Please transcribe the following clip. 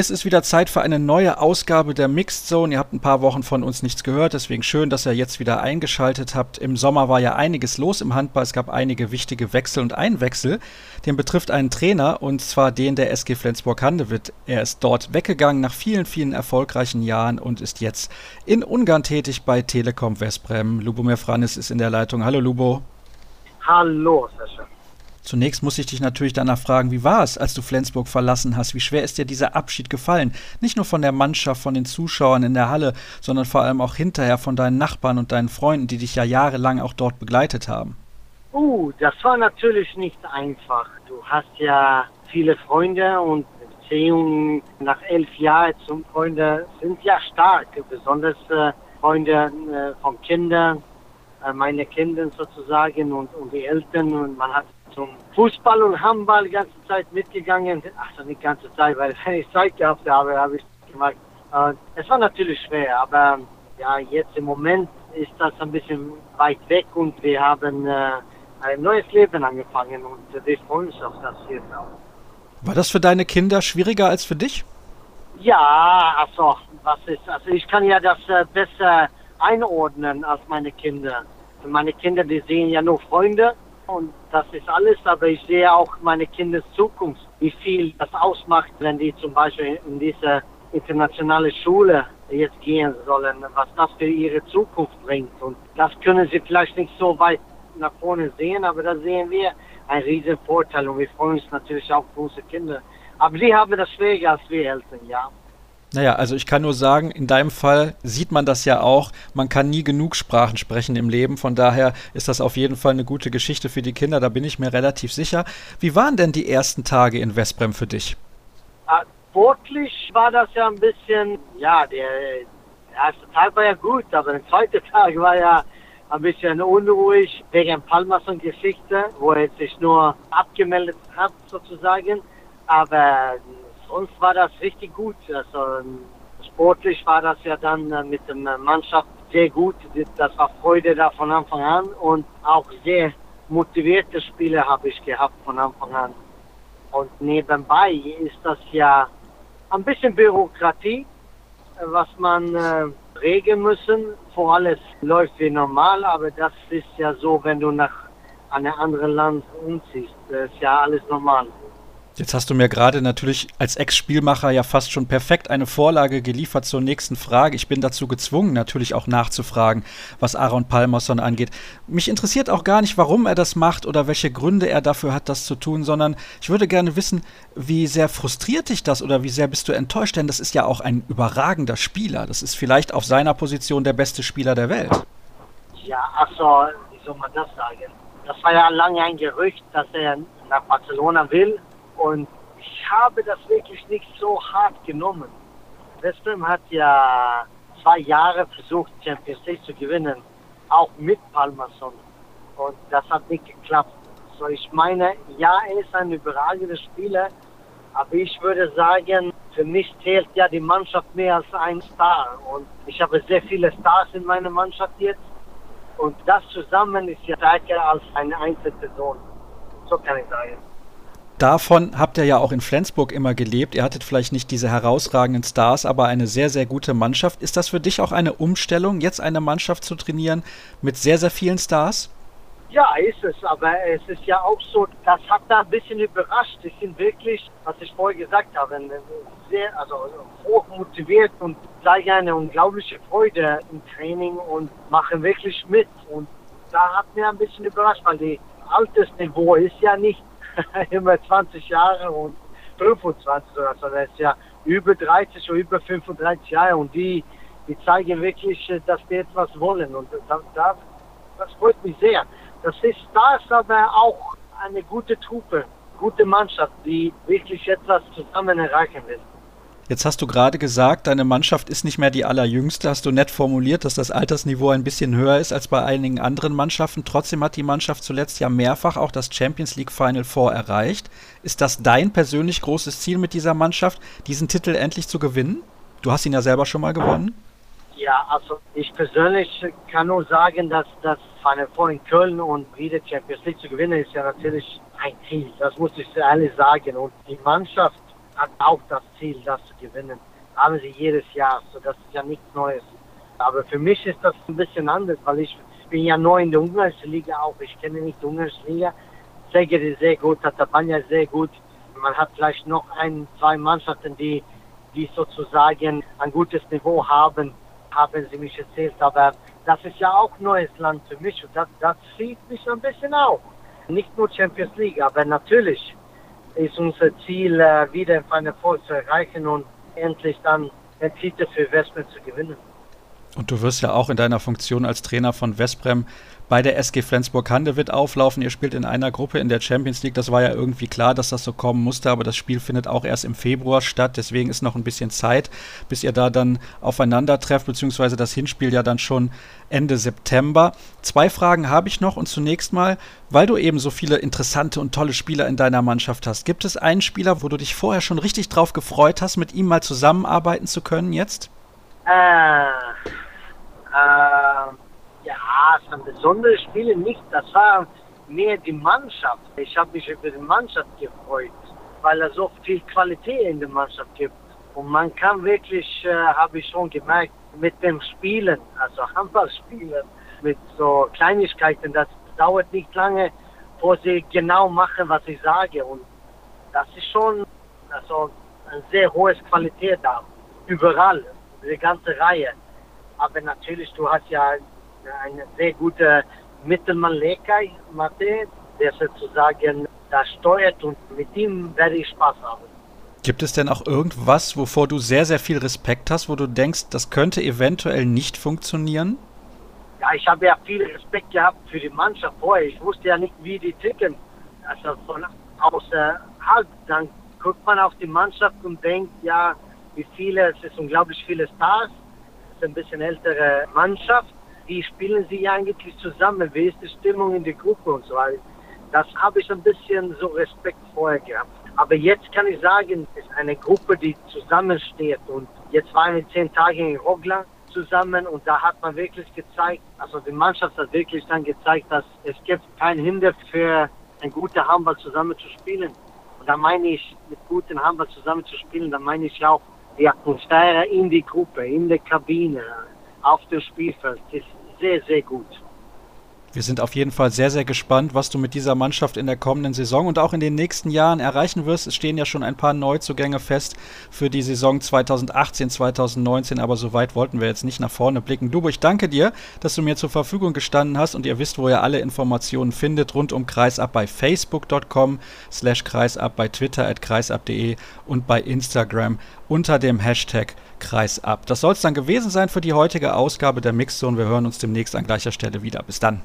Es ist wieder Zeit für eine neue Ausgabe der Mixed Zone. Ihr habt ein paar Wochen von uns nichts gehört, deswegen schön, dass ihr jetzt wieder eingeschaltet habt. Im Sommer war ja einiges los im Handball. Es gab einige wichtige Wechsel und ein Wechsel, den betrifft einen Trainer und zwar den der SG Flensburg-Handewitt. Er ist dort weggegangen nach vielen, vielen erfolgreichen Jahren und ist jetzt in Ungarn tätig bei Telekom Westbrem. Lubomir Franis ist in der Leitung. Hallo Lubo. Hallo, Sascha. Zunächst muss ich dich natürlich danach fragen, wie war es, als du Flensburg verlassen hast? Wie schwer ist dir dieser Abschied gefallen? Nicht nur von der Mannschaft, von den Zuschauern in der Halle, sondern vor allem auch hinterher von deinen Nachbarn und deinen Freunden, die dich ja jahrelang auch dort begleitet haben. Uh, das war natürlich nicht einfach. Du hast ja viele Freunde und Beziehungen nach elf Jahren zum Freunde sind ja stark, besonders äh, Freunde äh, von Kindern, äh, meine Kinder sozusagen und, und die Eltern und man hat zum Fußball und Handball die ganze Zeit mitgegangen. Ach, nicht die ganze Zeit, weil wenn ich Zeit gehabt habe, habe ich gemacht. Äh, es war natürlich schwer, aber ja, jetzt im Moment ist das ein bisschen weit weg und wir haben äh, ein neues Leben angefangen und wir freuen uns auf das jetzt auch. War das für deine Kinder schwieriger als für dich? Ja, also was ist, also ich kann ja das äh, besser einordnen als meine Kinder. Meine Kinder, die sehen ja nur Freunde und das ist alles, aber ich sehe auch meine Kindes Zukunft, wie viel das ausmacht, wenn die zum Beispiel in diese internationale Schule jetzt gehen sollen, was das für ihre Zukunft bringt. Und das können sie vielleicht nicht so weit nach vorne sehen, aber da sehen wir einen riesen Vorteil und wir freuen uns natürlich auch für unsere Kinder. Aber sie haben das schwieriger als wir Eltern, ja. Naja, also ich kann nur sagen, in deinem Fall sieht man das ja auch. Man kann nie genug Sprachen sprechen im Leben. Von daher ist das auf jeden Fall eine gute Geschichte für die Kinder. Da bin ich mir relativ sicher. Wie waren denn die ersten Tage in Westbrem für dich? Ah, sportlich war das ja ein bisschen, ja, der erste Tag war ja gut, aber der zweite Tag war ja ein bisschen unruhig wegen Palmason-Geschichte, wo er sich nur abgemeldet hat sozusagen. Aber uns war das richtig gut. Also sportlich war das ja dann äh, mit der Mannschaft sehr gut. Das war Freude da von Anfang an und auch sehr motivierte Spieler habe ich gehabt von Anfang an. Und nebenbei ist das ja ein bisschen Bürokratie, was man äh, regeln müssen. Vor alles läuft wie normal, aber das ist ja so, wenn du nach einem anderen Land umziehst. Das ist ja alles normal. Jetzt hast du mir gerade natürlich als Ex-Spielmacher ja fast schon perfekt eine Vorlage geliefert zur nächsten Frage. Ich bin dazu gezwungen, natürlich auch nachzufragen, was Aaron Palmerson angeht. Mich interessiert auch gar nicht, warum er das macht oder welche Gründe er dafür hat, das zu tun, sondern ich würde gerne wissen, wie sehr frustriert dich das oder wie sehr bist du enttäuscht? Denn das ist ja auch ein überragender Spieler. Das ist vielleicht auf seiner Position der beste Spieler der Welt. Ja, also, wie soll man das sagen? Das war ja lange ein Gerücht, dass er nach Barcelona will und ich habe das wirklich nicht so hart genommen. Westbrem hat ja zwei Jahre versucht, Champions League zu gewinnen, auch mit Palmason. Und das hat nicht geklappt. So, ich meine, ja, er ist ein überragender Spieler, aber ich würde sagen, für mich zählt ja die Mannschaft mehr als ein Star. Und ich habe sehr viele Stars in meiner Mannschaft jetzt. Und das zusammen ist ja stärker als eine Einzelperson. So kann ich sagen davon habt ihr ja auch in Flensburg immer gelebt. Ihr hattet vielleicht nicht diese herausragenden Stars, aber eine sehr, sehr gute Mannschaft. Ist das für dich auch eine Umstellung, jetzt eine Mannschaft zu trainieren mit sehr, sehr vielen Stars? Ja, ist es, aber es ist ja auch so, das hat da ein bisschen überrascht. Die sind wirklich, was ich vorher gesagt habe, sehr, also hoch motiviert und zeigen eine unglaubliche Freude im Training und machen wirklich mit. Und da hat mir ein bisschen überrascht, weil die Altersniveau ist ja nicht immer 20 Jahre und 25 oder so. Das ist ja über 30 oder über 35 Jahre und die, die zeigen wirklich, äh, dass die etwas wollen und das, das freut mich sehr. Das ist das aber auch eine gute Truppe, gute Mannschaft, die wirklich etwas zusammen erreichen will. Jetzt hast du gerade gesagt, deine Mannschaft ist nicht mehr die allerjüngste. Hast du nett formuliert, dass das Altersniveau ein bisschen höher ist als bei einigen anderen Mannschaften. Trotzdem hat die Mannschaft zuletzt ja mehrfach auch das Champions League Final Four erreicht. Ist das dein persönlich großes Ziel mit dieser Mannschaft, diesen Titel endlich zu gewinnen? Du hast ihn ja selber schon mal gewonnen. Ja, also ich persönlich kann nur sagen, dass das Final Four in Köln und wieder Champions League zu gewinnen ist ja natürlich ein Ziel. Das muss ich ehrlich sagen. Und die Mannschaft hat auch das Ziel, das zu gewinnen. Haben sie jedes Jahr, so das ist ja nichts Neues. Aber für mich ist das ein bisschen anders, weil ich bin ja neu in der ungarischen Liga auch. Ich kenne nicht die ungarische Liga. Seger ist sehr gut, Tatabanya sehr gut. Man hat vielleicht noch ein, zwei Mannschaften, die, die sozusagen ein gutes Niveau haben, haben sie mich erzählt. Aber das ist ja auch neues Land für mich und das, das zieht mich ein bisschen auch. Nicht nur Champions League, aber natürlich ist unser Ziel, äh, wieder einen Erfolg zu erreichen und endlich dann Titel für Westbrem zu gewinnen. Und du wirst ja auch in deiner Funktion als Trainer von Westbrem bei der SG Flensburg-Handewitt auflaufen. Ihr spielt in einer Gruppe in der Champions League. Das war ja irgendwie klar, dass das so kommen musste, aber das Spiel findet auch erst im Februar statt. Deswegen ist noch ein bisschen Zeit, bis ihr da dann aufeinander trefft, beziehungsweise das Hinspiel ja dann schon Ende September. Zwei Fragen habe ich noch und zunächst mal, weil du eben so viele interessante und tolle Spieler in deiner Mannschaft hast, gibt es einen Spieler, wo du dich vorher schon richtig drauf gefreut hast, mit ihm mal zusammenarbeiten zu können jetzt? Äh, äh, ja, es waren besondere Spiele nicht. Das war mehr die Mannschaft. Ich habe mich über die Mannschaft gefreut, weil es so viel Qualität in der Mannschaft gibt. Und man kann wirklich, äh, habe ich schon gemerkt, mit dem Spielen, also Handballspielen, mit so Kleinigkeiten, das dauert nicht lange, wo sie genau machen, was ich sage. Und das ist schon also eine sehr hohe Qualität da, überall, die ganze Reihe. Aber natürlich, du hast ja eine sehr gute Mittelmann Lekai, Mate, der sozusagen da steuert und mit ihm werde ich Spaß haben. Gibt es denn auch irgendwas, wovor du sehr, sehr viel Respekt hast, wo du denkst, das könnte eventuell nicht funktionieren? Ja, ich habe ja viel Respekt gehabt für die Mannschaft vorher. Ich wusste ja nicht, wie die ticken. Also von außerhalb, dann guckt man auf die Mannschaft und denkt, ja, wie viele, es ist unglaublich viele Stars, es ist ein bisschen ältere Mannschaft wie spielen sie eigentlich zusammen, wie ist die Stimmung in der Gruppe und so weiter. Das habe ich ein bisschen so Respekt vorher gehabt. Aber jetzt kann ich sagen, es ist eine Gruppe, die zusammensteht. Und jetzt waren wir zehn Tage in Rogla zusammen und da hat man wirklich gezeigt, also die Mannschaft hat wirklich dann gezeigt, dass es gibt kein Hinder für ein guter Handball zusammen zu spielen. Und da meine ich, mit gutem Handball zusammen zu spielen, da meine ich auch die Atmosphäre in die Gruppe, in der Kabine, auf dem Spielfeld. Ist sehr, sehr gut. Wir sind auf jeden Fall sehr, sehr gespannt, was du mit dieser Mannschaft in der kommenden Saison und auch in den nächsten Jahren erreichen wirst. Es stehen ja schon ein paar Neuzugänge fest für die Saison 2018, 2019, aber so weit wollten wir jetzt nicht nach vorne blicken. Dubo, ich danke dir, dass du mir zur Verfügung gestanden hast und ihr wisst, wo ihr alle Informationen findet rund um Kreisab bei facebook.com slash kreisab, bei Twitter at kreisab.de und bei Instagram unter dem Hashtag kreisab. Das soll es dann gewesen sein für die heutige Ausgabe der Mixzone. Wir hören uns demnächst an gleicher Stelle wieder. Bis dann.